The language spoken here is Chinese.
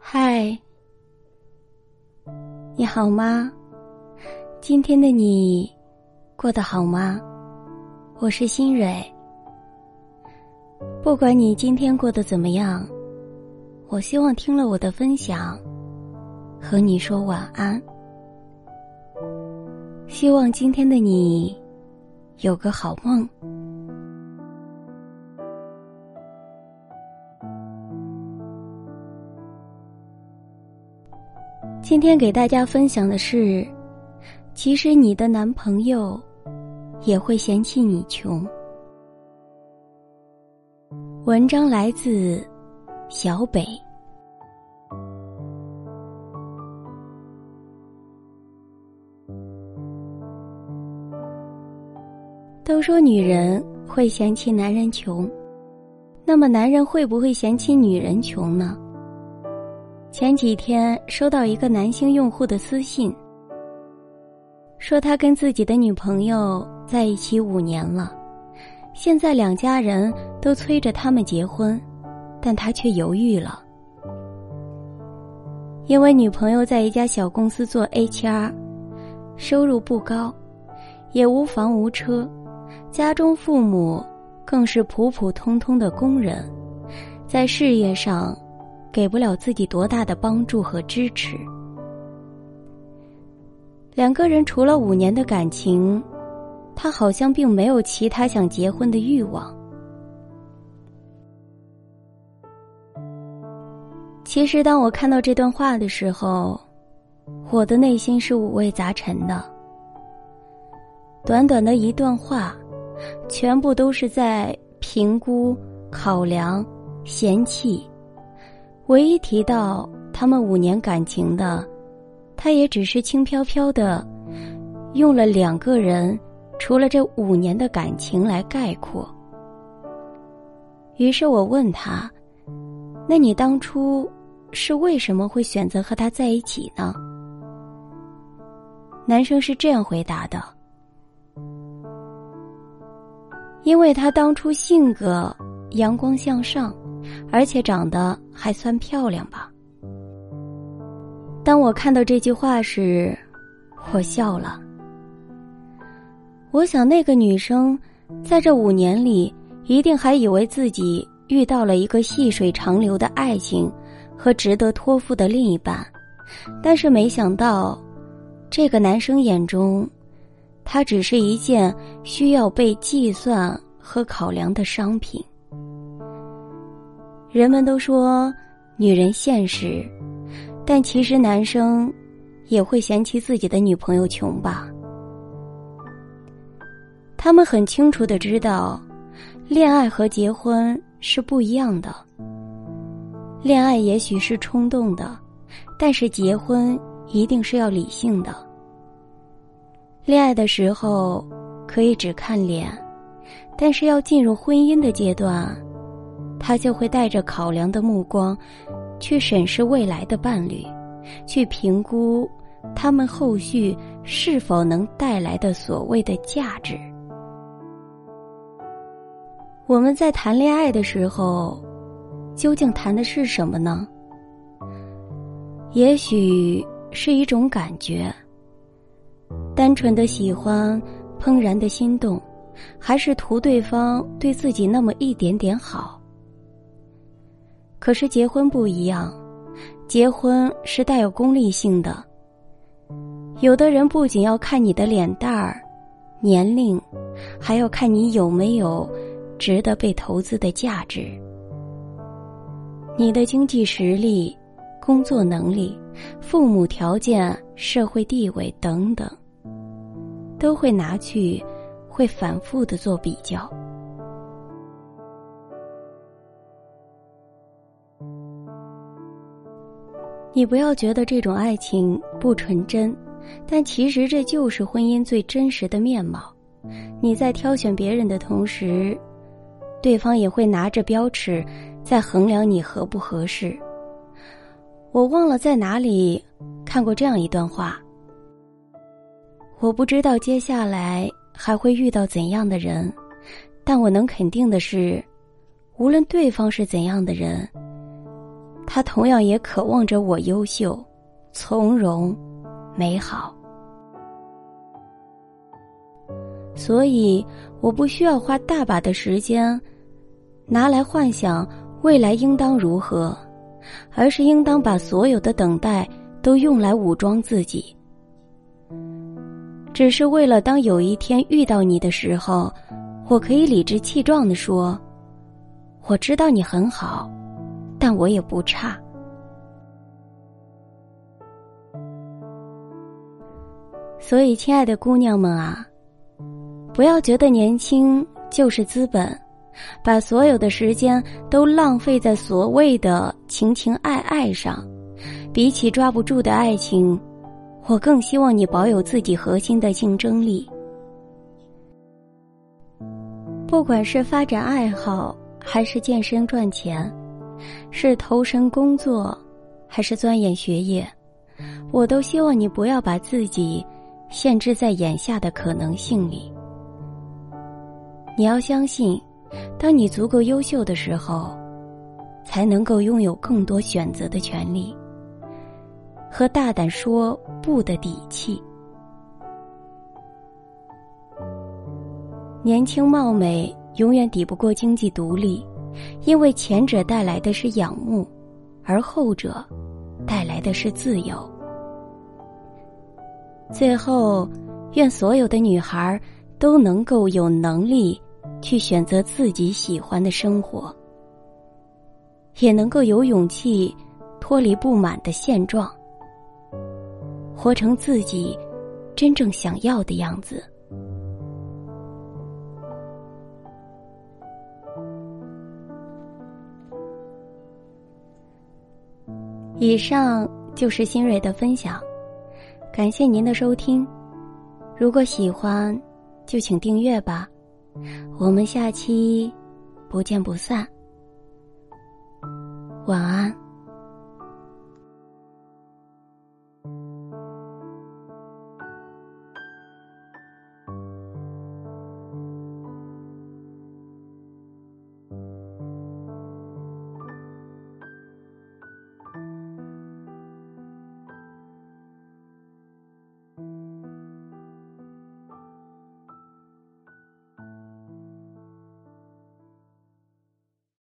嗨，你好吗？今天的你过得好吗？我是新蕊。不管你今天过得怎么样，我希望听了我的分享，和你说晚安。希望今天的你有个好梦。今天给大家分享的是，其实你的男朋友也会嫌弃你穷。文章来自小北。都说女人会嫌弃男人穷，那么男人会不会嫌弃女人穷呢？前几天收到一个男性用户的私信，说他跟自己的女朋友在一起五年了，现在两家人都催着他们结婚，但他却犹豫了，因为女朋友在一家小公司做 HR，收入不高，也无房无车，家中父母更是普普通通的工人，在事业上。给不了自己多大的帮助和支持。两个人除了五年的感情，他好像并没有其他想结婚的欲望。其实，当我看到这段话的时候，我的内心是五味杂陈的。短短的一段话，全部都是在评估、考量、嫌弃。唯一提到他们五年感情的，他也只是轻飘飘的用了两个人，除了这五年的感情来概括。于是我问他：“那你当初是为什么会选择和他在一起呢？”男生是这样回答的：“因为他当初性格阳光向上。”而且长得还算漂亮吧。当我看到这句话时，我笑了。我想那个女生，在这五年里，一定还以为自己遇到了一个细水长流的爱情和值得托付的另一半，但是没想到，这个男生眼中，他只是一件需要被计算和考量的商品。人们都说女人现实，但其实男生也会嫌弃自己的女朋友穷吧？他们很清楚的知道，恋爱和结婚是不一样的。恋爱也许是冲动的，但是结婚一定是要理性的。恋爱的时候可以只看脸，但是要进入婚姻的阶段。他就会带着考量的目光，去审视未来的伴侣，去评估他们后续是否能带来的所谓的价值。我们在谈恋爱的时候，究竟谈的是什么呢？也许是一种感觉，单纯的喜欢，怦然的心动，还是图对方对自己那么一点点好？可是结婚不一样，结婚是带有功利性的。有的人不仅要看你的脸蛋儿、年龄，还要看你有没有值得被投资的价值。你的经济实力、工作能力、父母条件、社会地位等等，都会拿去，会反复的做比较。你不要觉得这种爱情不纯真，但其实这就是婚姻最真实的面貌。你在挑选别人的同时，对方也会拿着标尺在衡量你合不合适。我忘了在哪里看过这样一段话。我不知道接下来还会遇到怎样的人，但我能肯定的是，无论对方是怎样的人。他同样也渴望着我优秀、从容、美好。所以，我不需要花大把的时间，拿来幻想未来应当如何，而是应当把所有的等待都用来武装自己。只是为了当有一天遇到你的时候，我可以理直气壮的说：“我知道你很好。”但我也不差，所以，亲爱的姑娘们啊，不要觉得年轻就是资本，把所有的时间都浪费在所谓的情情爱爱上。比起抓不住的爱情，我更希望你保有自己核心的竞争力。不管是发展爱好，还是健身赚钱。是投身工作，还是钻研学业，我都希望你不要把自己限制在眼下的可能性里。你要相信，当你足够优秀的时候，才能够拥有更多选择的权利和大胆说不的底气。年轻貌美永远抵不过经济独立。因为前者带来的是仰慕，而后者带来的是自由。最后，愿所有的女孩都能够有能力去选择自己喜欢的生活，也能够有勇气脱离不满的现状，活成自己真正想要的样子。以上就是新蕊的分享，感谢您的收听。如果喜欢，就请订阅吧。我们下期不见不散。晚安。